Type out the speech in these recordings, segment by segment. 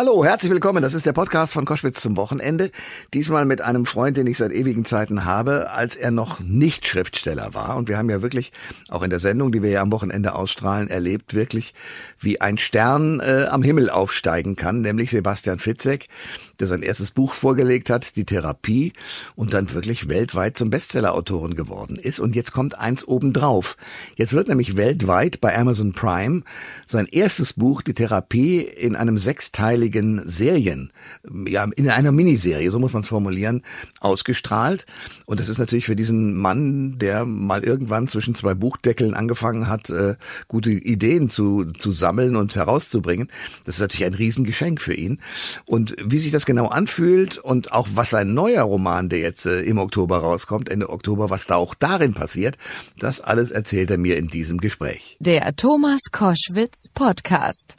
Hallo, herzlich willkommen. Das ist der Podcast von Koschwitz zum Wochenende. Diesmal mit einem Freund, den ich seit ewigen Zeiten habe, als er noch nicht Schriftsteller war. Und wir haben ja wirklich, auch in der Sendung, die wir ja am Wochenende ausstrahlen, erlebt, wirklich, wie ein Stern äh, am Himmel aufsteigen kann, nämlich Sebastian Fitzek, der sein erstes Buch vorgelegt hat, Die Therapie, und dann wirklich weltweit zum Bestsellerautoren geworden ist. Und jetzt kommt eins obendrauf. Jetzt wird nämlich weltweit bei Amazon Prime sein erstes Buch, Die Therapie, in einem sechsteiligen Serien, ja, in einer Miniserie, so muss man es formulieren, ausgestrahlt. Und das ist natürlich für diesen Mann, der mal irgendwann zwischen zwei Buchdeckeln angefangen hat, äh, gute Ideen zu, zu sammeln und herauszubringen, das ist natürlich ein Riesengeschenk für ihn. Und wie sich das genau anfühlt und auch was sein neuer Roman, der jetzt äh, im Oktober rauskommt, Ende Oktober, was da auch darin passiert, das alles erzählt er mir in diesem Gespräch. Der Thomas Koschwitz Podcast.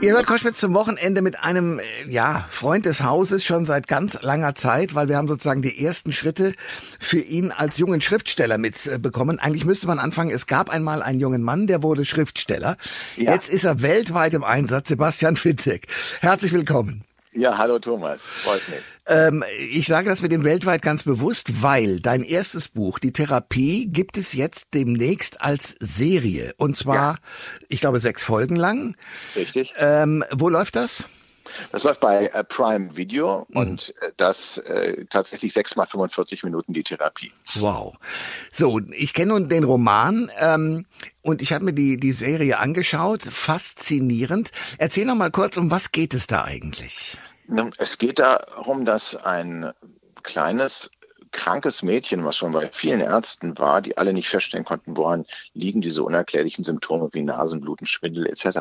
Ihr hört Koschwitz zum Wochenende mit einem äh, ja, Freund des Hauses schon seit ganz langer Zeit, weil wir haben sozusagen die ersten Schritte für ihn als jungen Schriftsteller mitbekommen. Eigentlich müsste man anfangen, es gab einmal einen jungen Mann, der wurde Schriftsteller. Ja. Jetzt ist er weltweit im Einsatz Sebastian Fitzek. Herzlich willkommen. Ja, hallo Thomas, freut mich. Ähm, ich sage das mit dem weltweit ganz bewusst, weil dein erstes Buch, die Therapie, gibt es jetzt demnächst als Serie. Und zwar, ja. ich glaube, sechs Folgen lang. Richtig. Ähm, wo läuft das? Das läuft bei äh, Prime Video mhm. und äh, das äh, tatsächlich sechs mal 45 Minuten die Therapie. Wow. So, ich kenne nun den Roman ähm, und ich habe mir die, die Serie angeschaut. Faszinierend. Erzähl noch mal kurz, um was geht es da eigentlich? Es geht darum, dass ein kleines krankes Mädchen, was schon bei vielen Ärzten war, die alle nicht feststellen konnten, woran liegen diese unerklärlichen Symptome wie Nasenbluten, Schwindel etc.,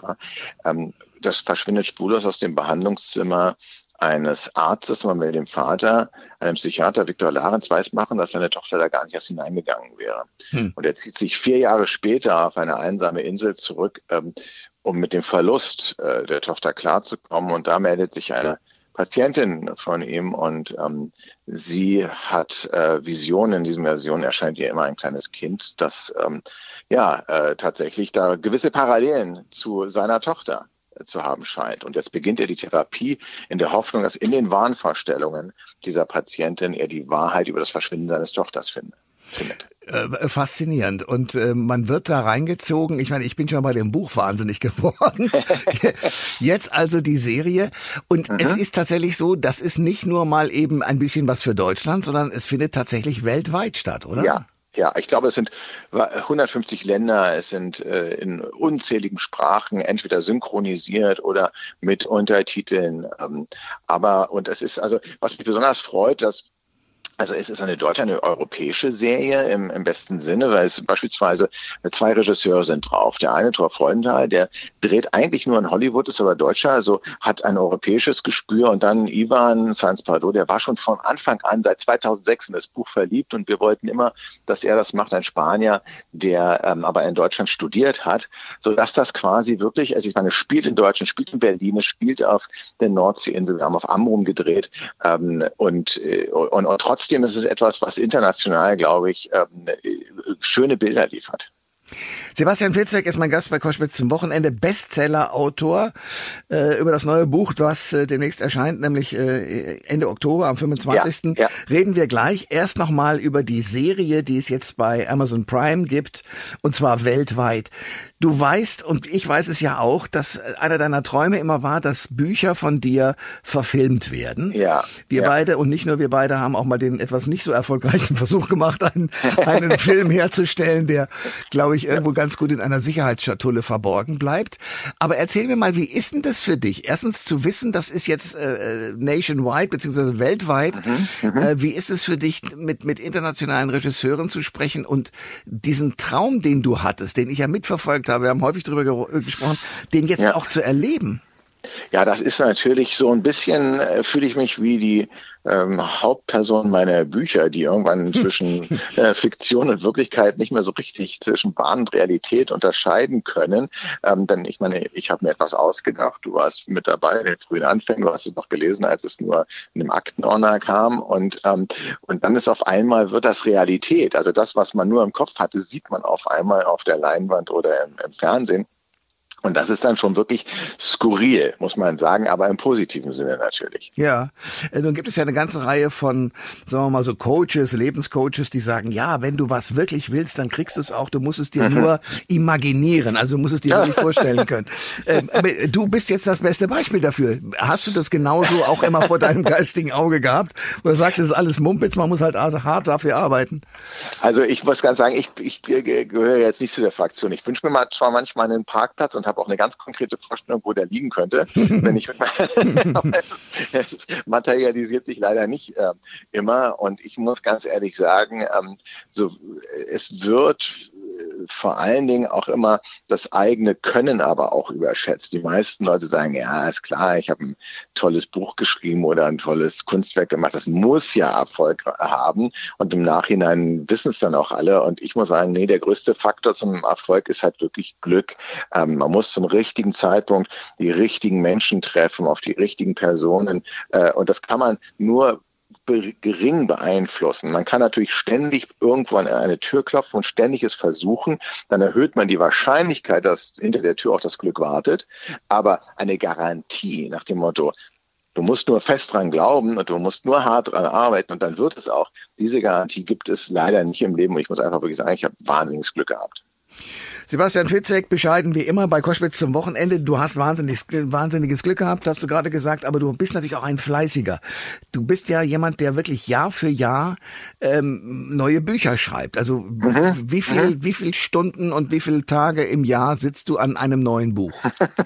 ähm, das verschwindet spurlos aus dem Behandlungszimmer eines Arztes, man will dem Vater, einem Psychiater Viktor Larenz weiß machen, dass seine Tochter da gar nicht erst hineingegangen wäre. Hm. Und er zieht sich vier Jahre später auf eine einsame Insel zurück, ähm, um mit dem Verlust äh, der Tochter klarzukommen. Und da meldet sich eine Patientin von ihm und ähm, sie hat äh, Visionen. In diesen Versionen erscheint ihr immer ein kleines Kind, das ähm, ja äh, tatsächlich da gewisse Parallelen zu seiner Tochter zu haben scheint. Und jetzt beginnt er die Therapie in der Hoffnung, dass in den Wahnvorstellungen dieser Patientin er die Wahrheit über das Verschwinden seines Tochters findet. Äh, faszinierend. Und äh, man wird da reingezogen. Ich meine, ich bin schon bei dem Buch wahnsinnig geworden. Jetzt also die Serie. Und mhm. es ist tatsächlich so, das ist nicht nur mal eben ein bisschen was für Deutschland, sondern es findet tatsächlich weltweit statt, oder? Ja, ja, ich glaube, es sind 150 Länder, es sind äh, in unzähligen Sprachen entweder synchronisiert oder mit Untertiteln. Ähm, aber, und es ist also, was mich besonders freut, dass also es ist eine deutsche, eine europäische Serie im, im besten Sinne, weil es beispielsweise zwei Regisseure sind drauf. Der eine, Thor Freudenthal, der dreht eigentlich nur in Hollywood, ist aber Deutscher, also hat ein europäisches Gespür. Und dann Ivan Sainz Pardo, der war schon von Anfang an, seit 2006 in das Buch verliebt und wir wollten immer, dass er das macht, ein Spanier, der ähm, aber in Deutschland studiert hat, so dass das quasi wirklich, also ich meine, spielt in Deutschland, spielt in Berlin, spielt auf der Nordseeinsel, wir haben auf Amrum gedreht ähm, und, äh, und, und trotzdem trotzdem ist es etwas, was international, glaube ich, ähm, schöne Bilder liefert. Sebastian Fitzek ist mein Gast bei Koschwitz zum Wochenende, Bestseller-Autor äh, über das neue Buch, was äh, demnächst erscheint, nämlich äh, Ende Oktober, am 25. Ja, ja. Reden wir gleich erst nochmal über die Serie, die es jetzt bei Amazon Prime gibt, und zwar weltweit. Du weißt, und ich weiß es ja auch, dass einer deiner Träume immer war, dass Bücher von dir verfilmt werden. Ja. Wir ja. beide und nicht nur wir beide haben auch mal den etwas nicht so erfolgreichen Versuch gemacht, einen, einen Film herzustellen, der, glaube ich, irgendwo ganz gut in einer Sicherheitsschatulle verborgen bleibt. Aber erzähl mir mal, wie ist denn das für dich? Erstens zu wissen, das ist jetzt äh, nationwide beziehungsweise weltweit. Mhm, mhm. äh, wie ist es für dich, mit, mit internationalen Regisseuren zu sprechen und diesen Traum, den du hattest, den ich ja mitverfolgt habe, wir haben häufig darüber ge gesprochen, den jetzt ja. auch zu erleben. Ja, das ist natürlich so ein bisschen, äh, fühle ich mich wie die ähm, Hauptperson meiner Bücher, die irgendwann zwischen äh, Fiktion und Wirklichkeit nicht mehr so richtig zwischen Bahn und Realität unterscheiden können. Ähm, denn ich meine, ich habe mir etwas ausgedacht. Du warst mit dabei in den frühen Anfängen. Du hast es noch gelesen, als es nur in einem Aktenordner kam. Und, ähm, und dann ist auf einmal, wird das Realität. Also das, was man nur im Kopf hatte, sieht man auf einmal auf der Leinwand oder im, im Fernsehen. Und das ist dann schon wirklich skurril, muss man sagen, aber im positiven Sinne natürlich. Ja, äh, nun gibt es ja eine ganze Reihe von, sagen wir mal so Coaches, Lebenscoaches, die sagen, ja, wenn du was wirklich willst, dann kriegst du es auch, du musst es dir mhm. nur imaginieren, also du musst es dir wirklich vorstellen können. Ähm, du bist jetzt das beste Beispiel dafür. Hast du das genauso auch immer vor deinem geistigen Auge gehabt? Oder sagst du, es ist alles Mumpitz, man muss halt also hart dafür arbeiten? Also ich muss ganz sagen, ich, ich gehöre jetzt nicht zu der Fraktion. Ich wünsche mir mal zwar manchmal einen Parkplatz und habe auch eine ganz konkrete Vorstellung, wo der liegen könnte. Wenn ich es materialisiert sich leider nicht äh, immer. Und ich muss ganz ehrlich sagen, ähm, so es wird vor allen Dingen auch immer das eigene Können aber auch überschätzt. Die meisten Leute sagen, ja, ist klar, ich habe ein tolles Buch geschrieben oder ein tolles Kunstwerk gemacht. Das muss ja Erfolg haben. Und im Nachhinein wissen es dann auch alle. Und ich muss sagen, nee, der größte Faktor zum Erfolg ist halt wirklich Glück. Ähm, man muss zum richtigen Zeitpunkt die richtigen Menschen treffen, auf die richtigen Personen. Äh, und das kann man nur gering beeinflussen. Man kann natürlich ständig irgendwo an eine Tür klopfen und ständig es versuchen. Dann erhöht man die Wahrscheinlichkeit, dass hinter der Tür auch das Glück wartet. Aber eine Garantie nach dem Motto, du musst nur fest dran glauben und du musst nur hart dran arbeiten und dann wird es auch. Diese Garantie gibt es leider nicht im Leben. Und ich muss einfach wirklich sagen, ich habe wahnsinniges Glück gehabt. Sebastian Fitzek, bescheiden wie immer bei Koschwitz zum Wochenende. Du hast wahnsinnig, wahnsinniges Glück gehabt, hast du gerade gesagt, aber du bist natürlich auch ein Fleißiger. Du bist ja jemand, der wirklich Jahr für Jahr ähm, neue Bücher schreibt. Also mhm. wie viel, mhm. wie viel Stunden und wie viele Tage im Jahr sitzt du an einem neuen Buch?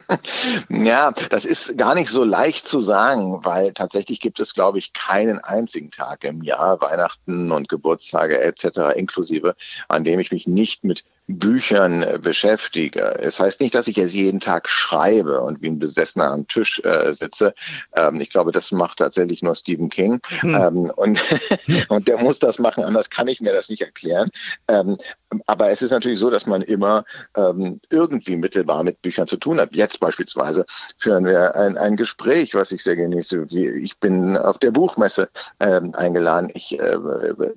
ja, das ist gar nicht so leicht zu sagen, weil tatsächlich gibt es, glaube ich, keinen einzigen Tag im Jahr, Weihnachten und Geburtstage etc. inklusive, an dem ich mich nicht mit Büchern äh, beschäftige. Es heißt nicht, dass ich jetzt jeden Tag schreibe und wie ein Besessener am Tisch äh, sitze. Ähm, ich glaube, das macht tatsächlich nur Stephen King. Hm. Ähm, und, und der muss das machen, anders kann ich mir das nicht erklären. Ähm, aber es ist natürlich so, dass man immer ähm, irgendwie mittelbar mit Büchern zu tun hat. Jetzt beispielsweise führen wir ein, ein Gespräch, was ich sehr genieße. Ich bin auf der Buchmesse ähm, eingeladen. Ich äh,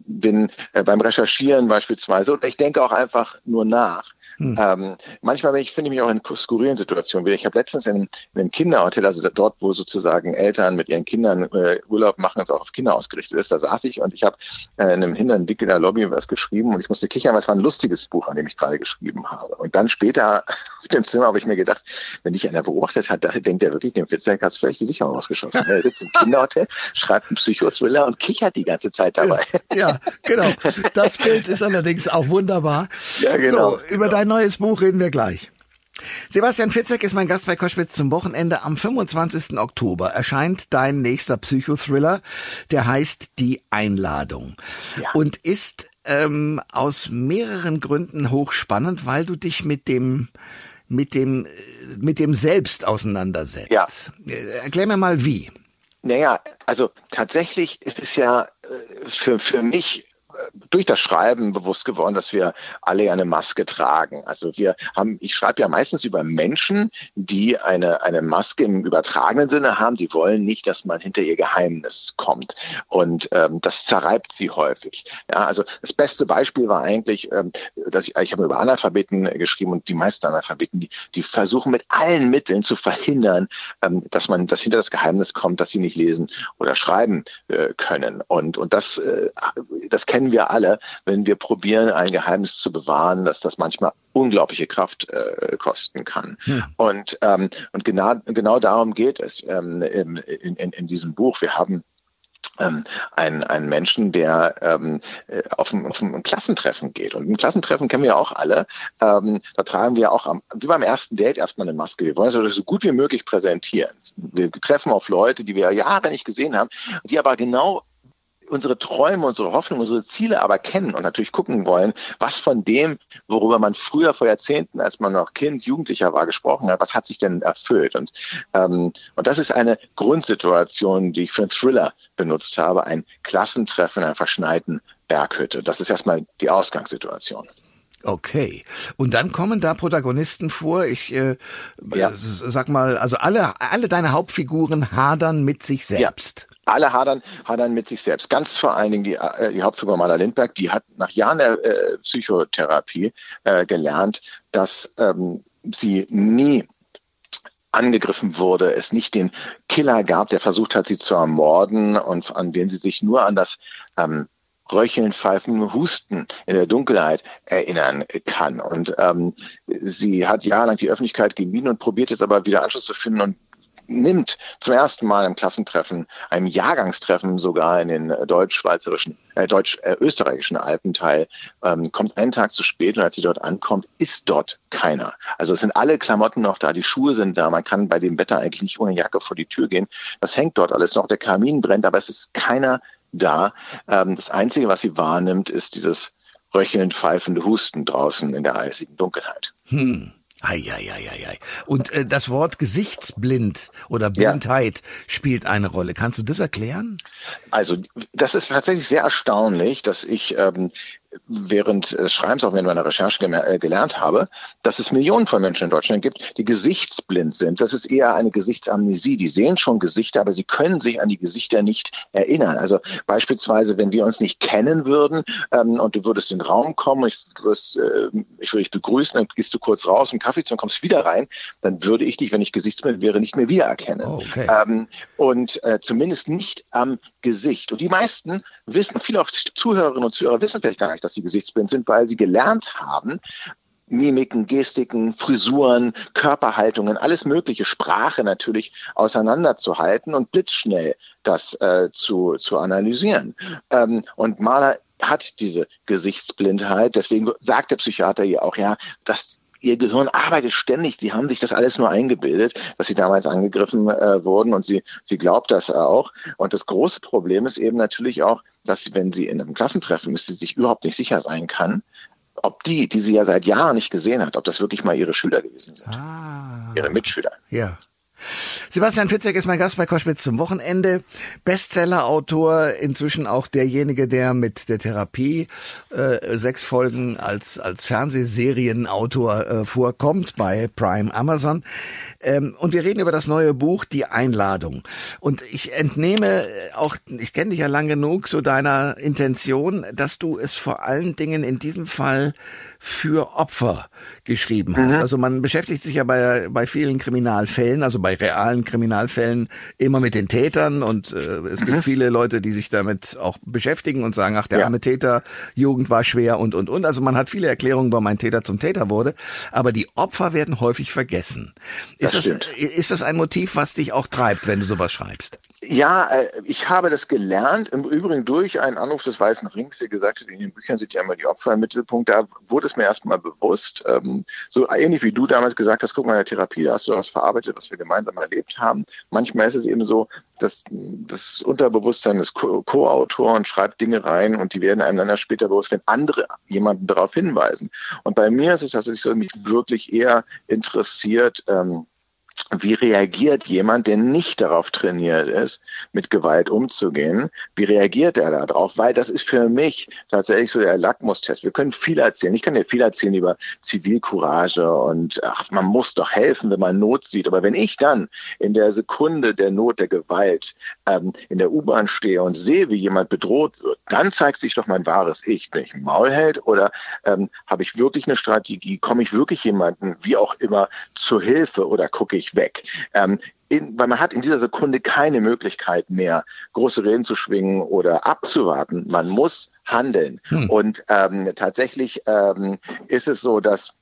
bin äh, beim Recherchieren beispielsweise und ich denke auch einfach nur nach. Hm. Ähm, manchmal ich, finde ich mich auch in skurrilen Situationen wieder. Ich habe letztens in, in, einem Kinderhotel, also dort, wo sozusagen Eltern mit ihren Kindern äh, Urlaub machen, das auch auf Kinder ausgerichtet ist, da saß ich und ich habe äh, in einem hinteren Winkel der Lobby was geschrieben und ich musste kichern, weil es war ein lustiges Buch, an dem ich gerade geschrieben habe. Und dann später auf dem Zimmer habe ich mir gedacht, wenn dich einer beobachtet hat, da denkt er wirklich, dem Fitzek hat es völlig die Sicherung ausgeschossen. Er sitzt im Kinderhotel, schreibt einen Psychothriller und kichert die ganze Zeit dabei. Ja, genau. Das Bild ist allerdings auch wunderbar. Ja, genau. So, über dein neues Buch reden wir gleich. Sebastian Fitzek ist mein Gast bei Koschwitz zum Wochenende. Am 25. Oktober erscheint dein nächster Psychothriller, der heißt Die Einladung ja. und ist ähm, aus mehreren Gründen hochspannend, weil du dich mit dem mit dem mit dem Selbst auseinandersetzt. Ja. Äh, erklär mir mal wie. Naja, also tatsächlich ist es ja äh, für, für mich durch das Schreiben bewusst geworden, dass wir alle eine Maske tragen. Also wir haben, ich schreibe ja meistens über Menschen, die eine, eine Maske im übertragenen Sinne haben, die wollen nicht, dass man hinter ihr Geheimnis kommt. Und ähm, das zerreibt sie häufig. Ja, also das beste Beispiel war eigentlich, ähm, dass ich, ich habe über Analphabeten geschrieben und die meisten Analphabeten, die, die versuchen mit allen Mitteln zu verhindern, ähm, dass man, dass hinter das Geheimnis kommt, dass sie nicht lesen oder schreiben äh, können. Und, und das, äh, das kennen kennen wir alle, wenn wir probieren, ein Geheimnis zu bewahren, dass das manchmal unglaubliche Kraft äh, kosten kann. Hm. Und, ähm, und genau, genau darum geht es ähm, in, in, in diesem Buch. Wir haben ähm, ein, ein Menschen, der ähm, äh, auf, ein, auf ein Klassentreffen geht. Und ein Klassentreffen kennen wir ja auch alle. Ähm, da tragen wir auch am, wie beim ersten Date erstmal eine Maske. Wir wollen es so gut wie möglich präsentieren. Wir treffen auf Leute, die wir Jahre nicht gesehen haben, die aber genau unsere Träume, unsere Hoffnungen, unsere Ziele aber kennen und natürlich gucken wollen, was von dem, worüber man früher vor Jahrzehnten, als man noch Kind, Jugendlicher war, gesprochen hat, was hat sich denn erfüllt? Und, ähm, und das ist eine Grundsituation, die ich für einen Thriller benutzt habe, ein Klassentreffen in einer verschneiten Berghütte. Das ist erstmal die Ausgangssituation. Okay. Und dann kommen da Protagonisten vor. Ich äh, ja. sag mal, also alle, alle deine Hauptfiguren hadern mit sich selbst. Alle hadern, hadern mit sich selbst. Ganz vor allen Dingen die, äh, die Hauptfigur Maler Lindberg, die hat nach Jahren der äh, Psychotherapie äh, gelernt, dass ähm, sie nie angegriffen wurde, es nicht den Killer gab, der versucht hat, sie zu ermorden und an den sie sich nur an das ähm, Röcheln, Pfeifen, Husten in der Dunkelheit erinnern kann. Und ähm, sie hat jahrelang die Öffentlichkeit gemieden und probiert jetzt aber wieder Anschluss zu finden und nimmt zum ersten Mal im Klassentreffen, einem Jahrgangstreffen sogar in den deutsch-schweizerischen, äh, deutsch-österreichischen Alpen teil, ähm, kommt einen Tag zu spät und als sie dort ankommt, ist dort keiner. Also es sind alle Klamotten noch da, die Schuhe sind da, man kann bei dem Wetter eigentlich nicht ohne Jacke vor die Tür gehen. Das hängt dort alles noch, der Kamin brennt, aber es ist keiner da. Ähm, das Einzige, was sie wahrnimmt, ist dieses röchelnd pfeifende Husten draußen in der eisigen Dunkelheit. Hm. Eieieiei. Und äh, das Wort gesichtsblind oder Blindheit ja. spielt eine Rolle. Kannst du das erklären? Also das ist tatsächlich sehr erstaunlich, dass ich ähm, während des Schreibens, auch während meiner Recherche äh, gelernt habe, dass es Millionen von Menschen in Deutschland gibt, die gesichtsblind sind. Das ist eher eine Gesichtsamnesie. Die sehen schon Gesichter, aber sie können sich an die Gesichter nicht erinnern. Also beispielsweise, wenn wir uns nicht kennen würden ähm, und du würdest in den Raum kommen, ich, würdest, äh, ich würde dich begrüßen, dann gehst du kurz raus, um Kaffee zu und kommst wieder rein, dann würde ich dich, wenn ich gesichtsblind wäre, nicht mehr wiedererkennen. Oh, okay. ähm, und äh, zumindest nicht am Gesicht. Und die meisten wissen, viele auch Zuhörerinnen und Zuhörer wissen vielleicht gar nicht, dass sie gesichtsblind sind, weil sie gelernt haben, Mimiken, Gestiken, Frisuren, Körperhaltungen, alles mögliche, Sprache natürlich auseinanderzuhalten und blitzschnell das äh, zu, zu analysieren. Ähm, und Mahler hat diese Gesichtsblindheit, deswegen sagt der Psychiater hier auch, ja, das ihr Gehirn arbeitet ständig. Sie haben sich das alles nur eingebildet, dass sie damals angegriffen äh, wurden und sie, sie glaubt das auch. Und das große Problem ist eben natürlich auch, dass wenn sie in einem Klassentreffen ist, sie sich überhaupt nicht sicher sein kann, ob die, die sie ja seit Jahren nicht gesehen hat, ob das wirklich mal ihre Schüler gewesen sind. Ah. Ihre Mitschüler. Ja. Sebastian Fitzek ist mein Gast bei Koschwitz zum Wochenende. Bestseller-Autor, inzwischen auch derjenige, der mit der Therapie äh, sechs Folgen als, als Fernsehserienautor äh, vorkommt bei Prime Amazon. Ähm, und wir reden über das neue Buch Die Einladung. Und ich entnehme auch, ich kenne dich ja lang genug, so deiner Intention, dass du es vor allen Dingen in diesem Fall für Opfer geschrieben hast. Mhm. Also man beschäftigt sich ja bei, bei vielen Kriminalfällen, also bei realen Kriminalfällen immer mit den Tätern und äh, es mhm. gibt viele Leute, die sich damit auch beschäftigen und sagen, ach, der ja. arme Täter, Jugend war schwer und, und, und. Also man hat viele Erklärungen, warum ein Täter zum Täter wurde, aber die Opfer werden häufig vergessen. Ist das, das ist das ein Motiv, was dich auch treibt, wenn du sowas schreibst? Ja, äh, ich habe das gelernt, im Übrigen durch einen Anruf des Weißen Rings, der gesagt hat, in den Büchern sind ja immer die Opfer im Mittelpunkt. Da wurde es mir erstmal bewusst, ähm, so ähnlich wie du damals gesagt hast, guck mal, in der Therapie, da hast du was verarbeitet, was wir gemeinsam erlebt haben. Manchmal ist es eben so, dass das Unterbewusstsein ist Co-Autor und schreibt Dinge rein und die werden einem dann später bewusst, wenn andere jemanden darauf hinweisen. Und bei mir ist es tatsächlich so, mich wirklich eher interessiert, ähm, wie reagiert jemand, der nicht darauf trainiert ist, mit Gewalt umzugehen? Wie reagiert er darauf? Weil das ist für mich tatsächlich so der Lackmustest. Wir können viel erzählen. Ich kann dir viel erzählen über Zivilcourage und ach, man muss doch helfen, wenn man Not sieht. Aber wenn ich dann in der Sekunde der Not, der Gewalt ähm, in der U-Bahn stehe und sehe, wie jemand bedroht wird, dann zeigt sich doch mein wahres Ich. Bin ich ein Maulheld oder ähm, habe ich wirklich eine Strategie? Komme ich wirklich jemanden, wie auch immer, zur Hilfe oder gucke ich ich weg. Ähm, in, weil man hat in dieser Sekunde keine Möglichkeit mehr, große Reden zu schwingen oder abzuwarten. Man muss handeln. Hm. Und ähm, tatsächlich ähm, ist es so, dass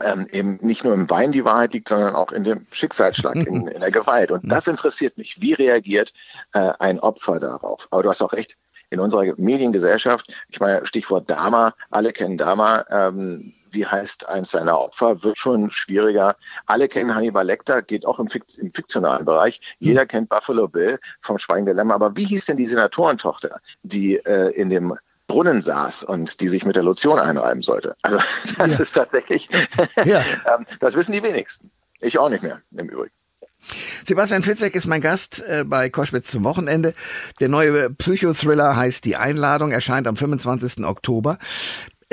ähm, eben nicht nur im Wein die Wahrheit liegt, sondern auch in dem Schicksalsschlag, in, in der Gewalt. Und das interessiert mich. Wie reagiert äh, ein Opfer darauf? Aber du hast auch recht, in unserer Mediengesellschaft, ich meine, Stichwort Dama, alle kennen Dama, ähm, wie heißt eins seiner Opfer, wird schon schwieriger. Alle kennen Hannibal Lecter, geht auch im, im fiktionalen Bereich. Jeder kennt Buffalo Bill vom Schweigen der Lämmer. Aber wie hieß denn die Senatorentochter, die äh, in dem Brunnen saß und die sich mit der Lotion einreiben sollte? Also das ja. ist tatsächlich, ja. Ähm, das wissen die wenigsten. Ich auch nicht mehr, im Übrigen. Sebastian Fitzek ist mein Gast äh, bei Koschwitz zum Wochenende. Der neue Psychothriller heißt Die Einladung, erscheint am 25. Oktober.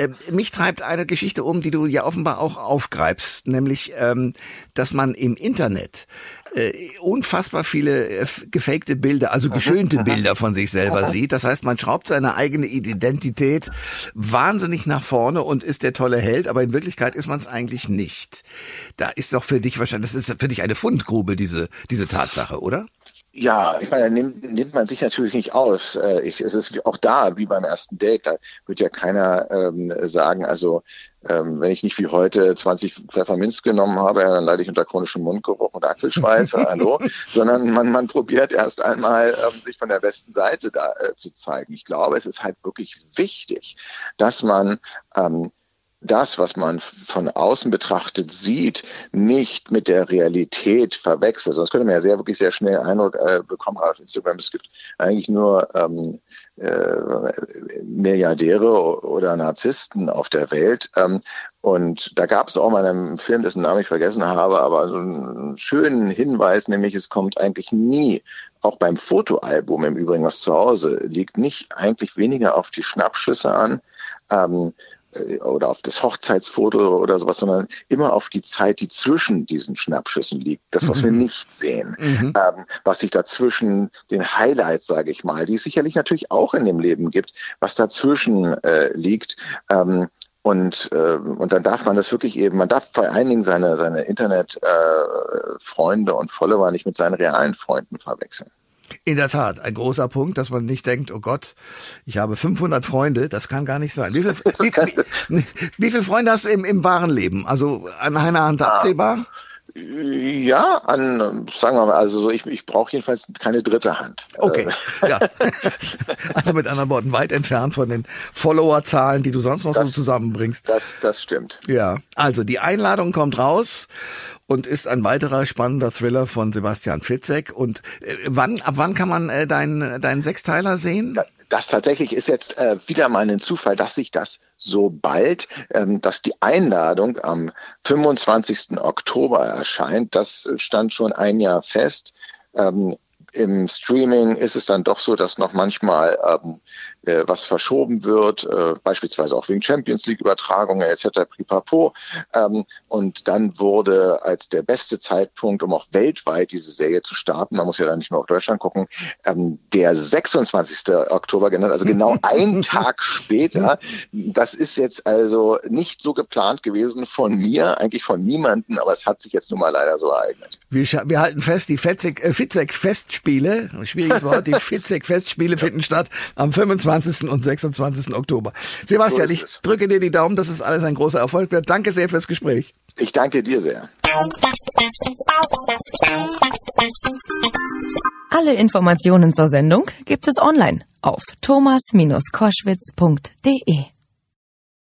Äh, mich treibt eine Geschichte um, die du ja offenbar auch aufgreifst, nämlich, ähm, dass man im Internet äh, unfassbar viele äh, gefakte Bilder, also geschönte Bilder von sich selber sieht. Das heißt, man schraubt seine eigene Identität wahnsinnig nach vorne und ist der tolle Held, aber in Wirklichkeit ist man es eigentlich nicht. Da ist doch für dich wahrscheinlich, das ist für dich eine Fundgrube, diese, diese Tatsache, oder? Ja, ich meine, nimmt, nimmt man sich natürlich nicht aus. Äh, ich, es ist auch da, wie beim ersten Date, da wird ja keiner ähm, sagen, also ähm, wenn ich nicht wie heute 20 Pfefferminz genommen habe, dann leide ich unter chronischem Mundgeruch und Achselschweiß, hallo, sondern man, man probiert erst einmal, ähm, sich von der besten Seite da äh, zu zeigen. Ich glaube, es ist halt wirklich wichtig, dass man ähm, das, was man von außen betrachtet sieht, nicht mit der Realität verwechselt. Sonst könnte man ja sehr, wirklich sehr schnell Eindruck äh, bekommen, auf Instagram, es gibt eigentlich nur ähm, äh, Milliardäre oder Narzissten auf der Welt. Ähm, und da gab es auch mal einen Film, dessen Namen ich vergessen habe, aber so einen schönen Hinweis, nämlich es kommt eigentlich nie, auch beim Fotoalbum im Übrigen, was zu Hause liegt, nicht eigentlich weniger auf die Schnappschüsse an, ähm, äh, oder auf das Hochzeitsfoto oder sowas, sondern immer auf die Zeit, die zwischen diesen Schnappschüssen liegt. Das, was mhm. wir nicht sehen. Mhm. Ähm, was sich dazwischen den Highlights, sage ich mal, die es sicherlich natürlich auch in dem Leben gibt, was dazwischen äh, liegt. Ähm, und, äh, und dann darf man das wirklich eben, man darf vor allen Dingen seine, seine Internet-Freunde äh, und Follower nicht mit seinen realen Freunden verwechseln. In der Tat, ein großer Punkt, dass man nicht denkt, oh Gott, ich habe 500 Freunde, das kann gar nicht sein. Wie, viel, wie, wie, wie viele Freunde hast du im, im wahren Leben? Also an einer Hand ah. Ja, an, sagen wir mal, also ich, ich brauche jedenfalls keine dritte Hand. Okay, äh. ja. Also mit anderen Worten, weit entfernt von den Followerzahlen, die du sonst noch das, so zusammenbringst. Das, das stimmt. Ja, also die Einladung kommt raus und ist ein weiterer spannender Thriller von Sebastian Fitzek. Und äh, wann, ab wann kann man äh, deinen, deinen Sechsteiler sehen? Das tatsächlich ist jetzt äh, wieder mal ein Zufall, dass sich das so bald, ähm, dass die Einladung am 25. Oktober erscheint. Das stand schon ein Jahr fest. Ähm, Im Streaming ist es dann doch so, dass noch manchmal ähm, äh, was verschoben wird, äh, beispielsweise auch wegen Champions League Übertragungen etc. Pipapo. Ähm, und dann wurde als der beste Zeitpunkt, um auch weltweit diese Serie zu starten, man muss ja dann nicht nur auf Deutschland gucken, ähm, der 26. Oktober genannt, also genau ein Tag später. Das ist jetzt also nicht so geplant gewesen von mir, eigentlich von niemanden, aber es hat sich jetzt nun mal leider so ereignet. Wir, wir halten fest, die Fitzek-Festspiele, äh, schwieriges Wort, die Fitzek-Festspiele finden statt am 25. 20. und 26. Oktober. Sebastian, so ich drücke dir die Daumen, dass es alles ein großer Erfolg wird. Danke sehr fürs Gespräch. Ich danke dir sehr. Alle Informationen zur Sendung gibt es online auf thomas-koschwitz.de.